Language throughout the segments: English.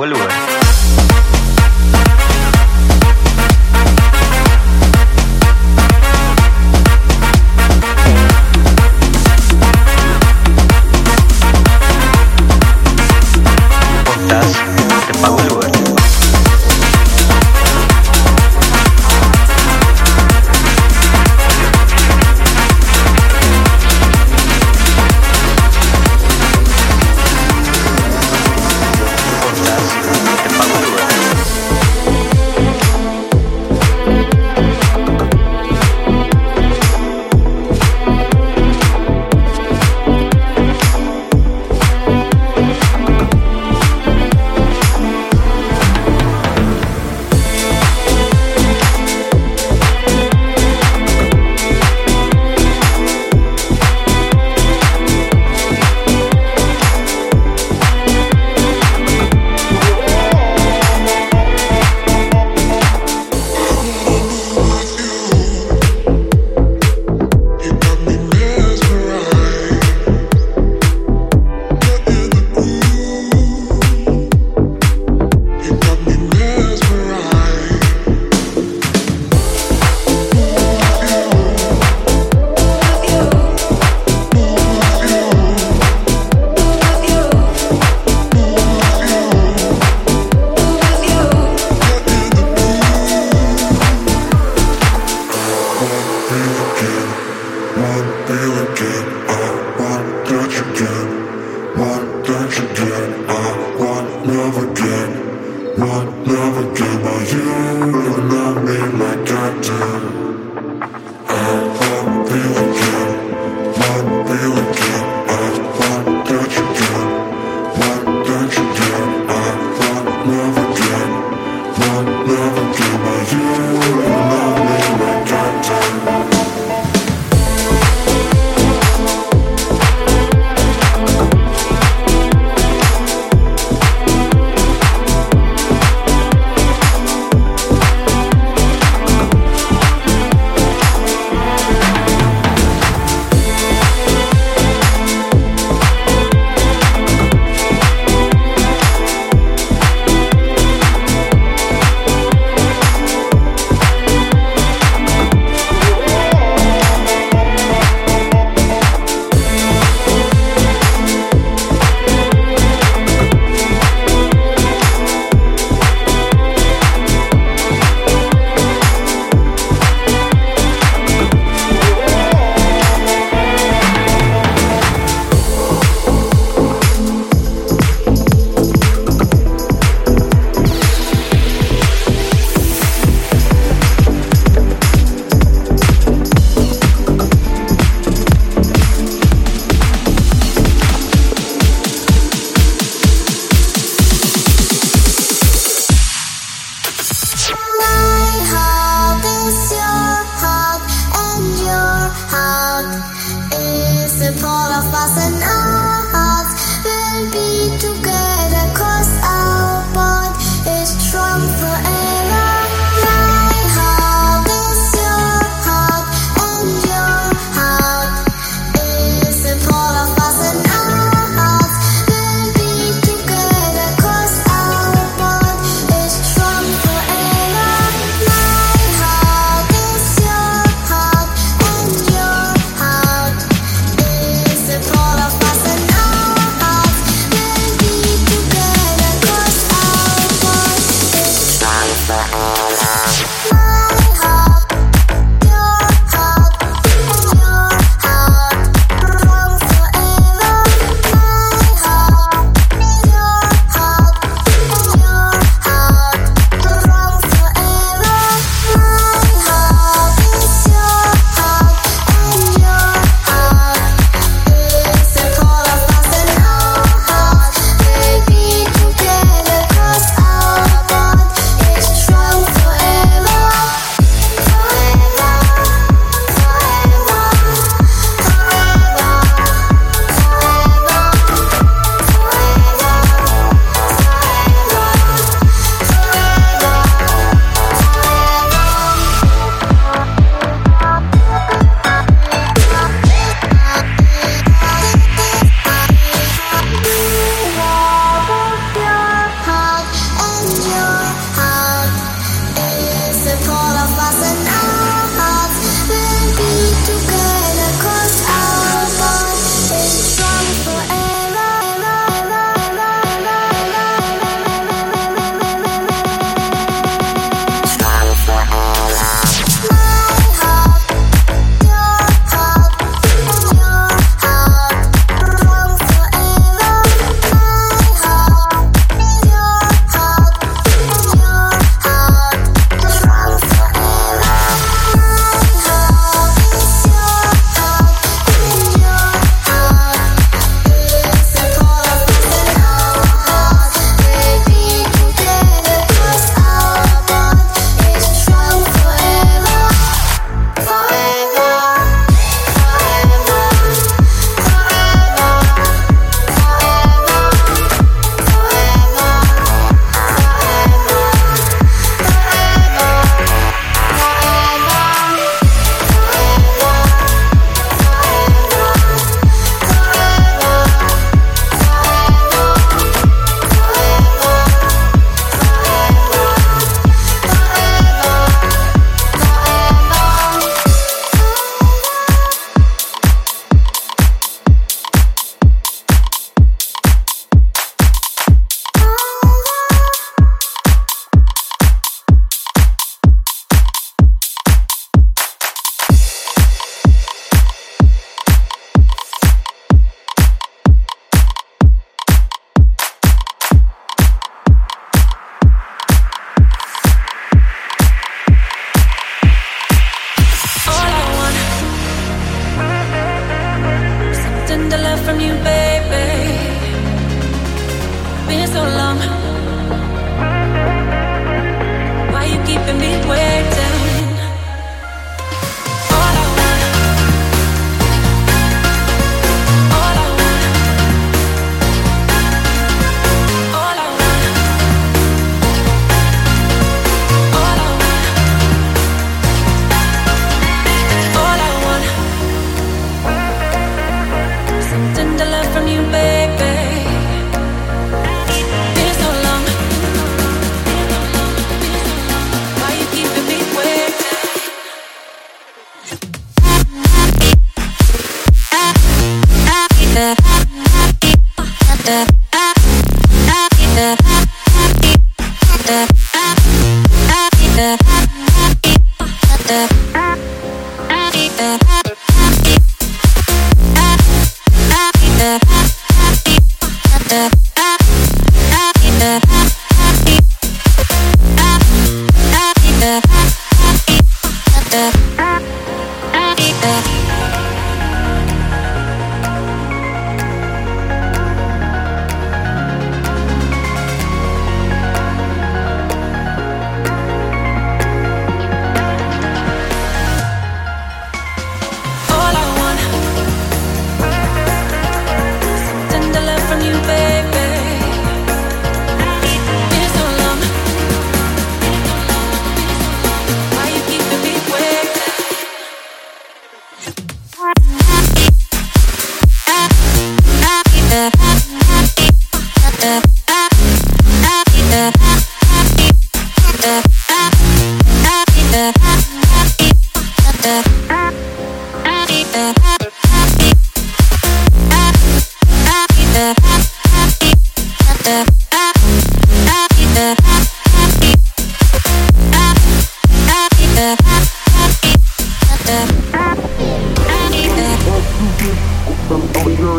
vuelvo,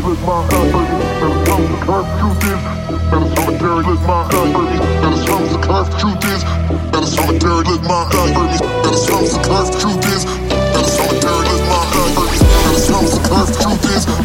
look my ass, baby. And it's time to curve, truth is. And it's solitary, look my ass, baby. And it's time to curve, truth is. And it's solitary, look my ass, baby. And it's time to curve, truth is. And it's solitary, look my ass, baby. And it's time to curve, truth is.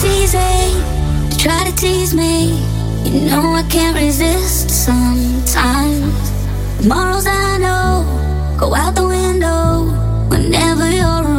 teasing, you try to tease me. You know I can't resist sometimes. Morals I know go out the window whenever you're.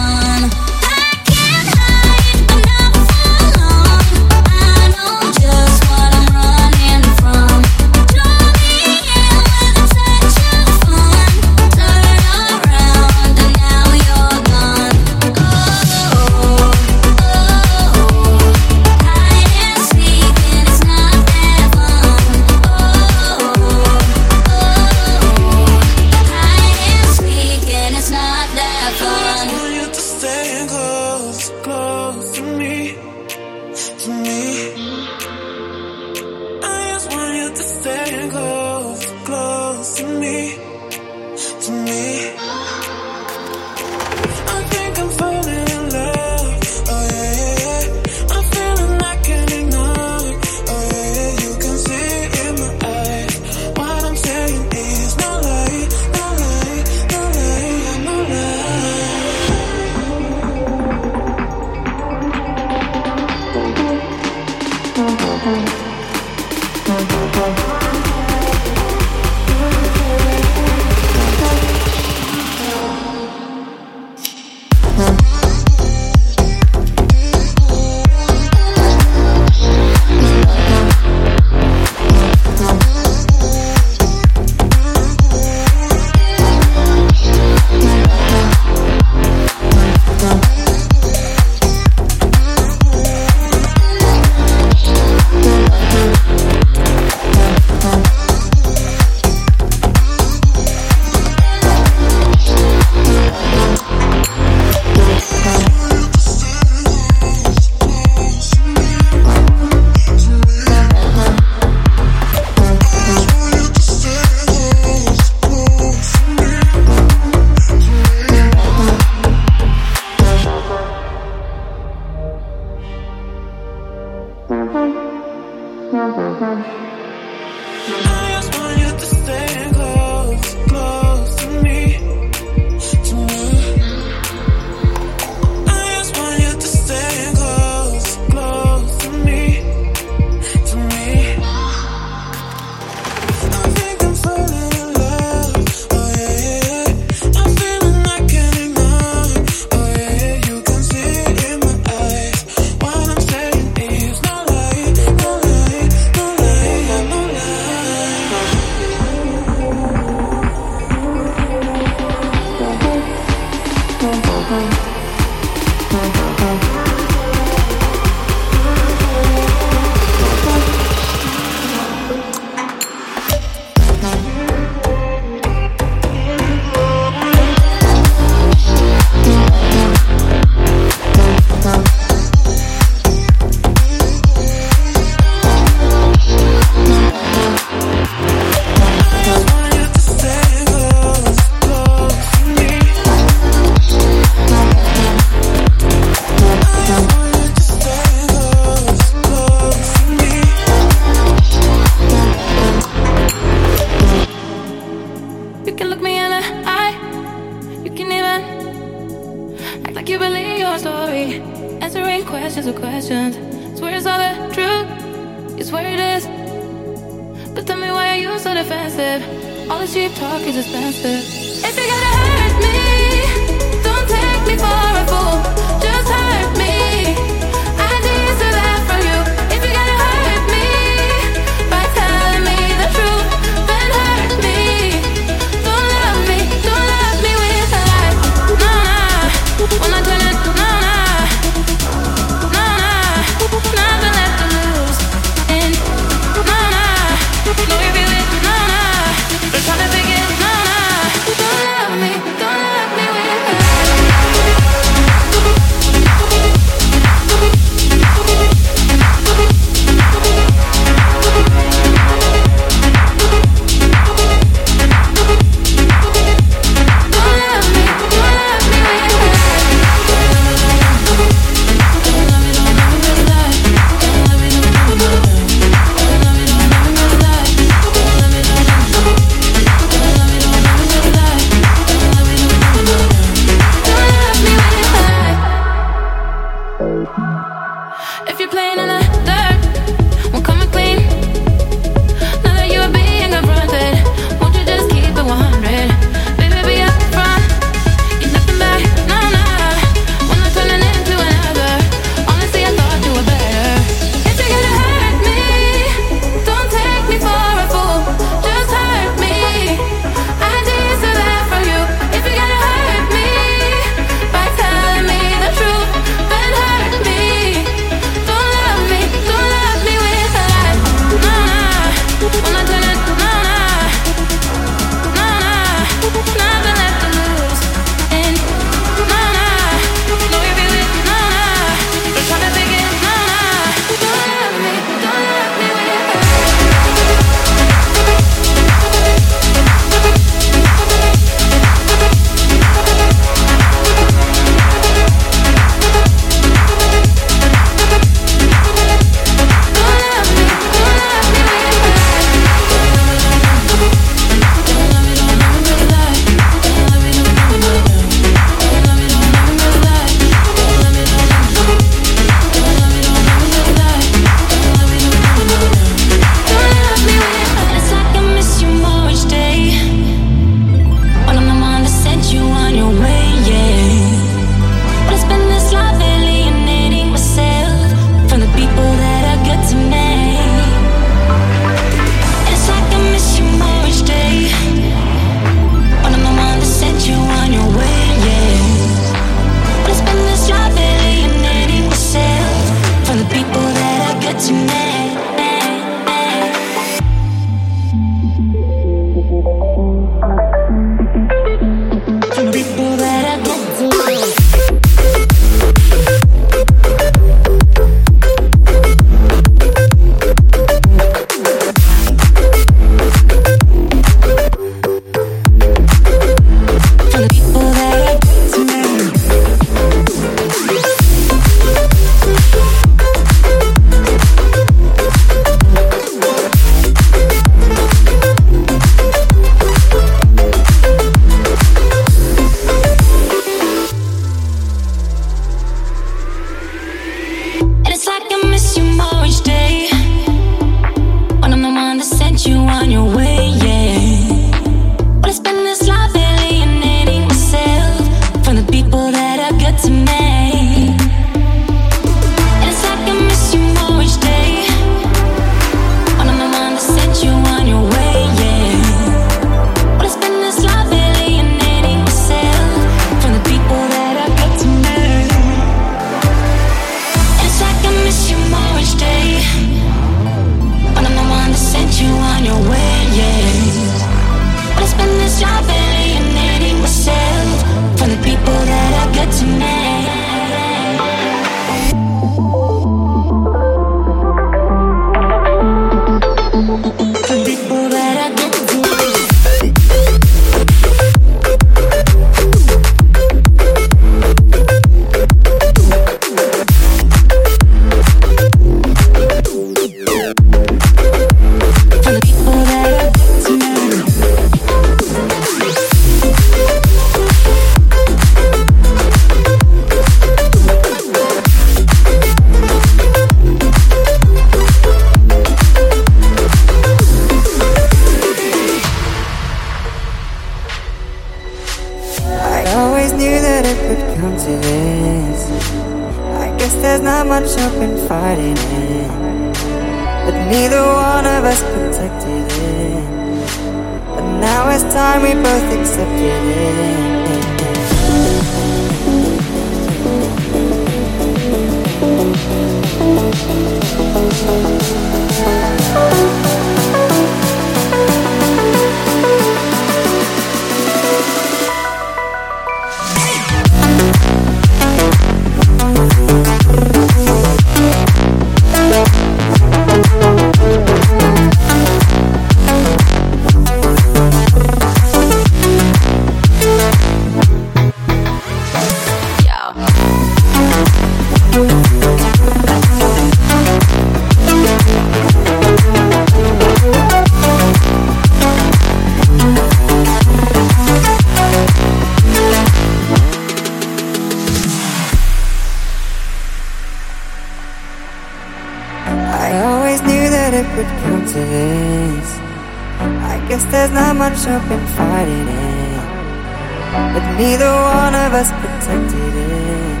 us protected it.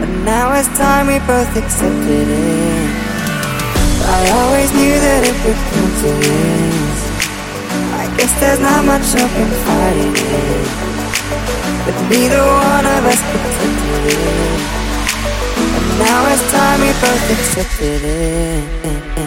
But now it's time we both accepted it. I always knew that it would come to this. I guess there's not much hope in fighting it. But neither one of us protected it. And now it's time we both accepted it.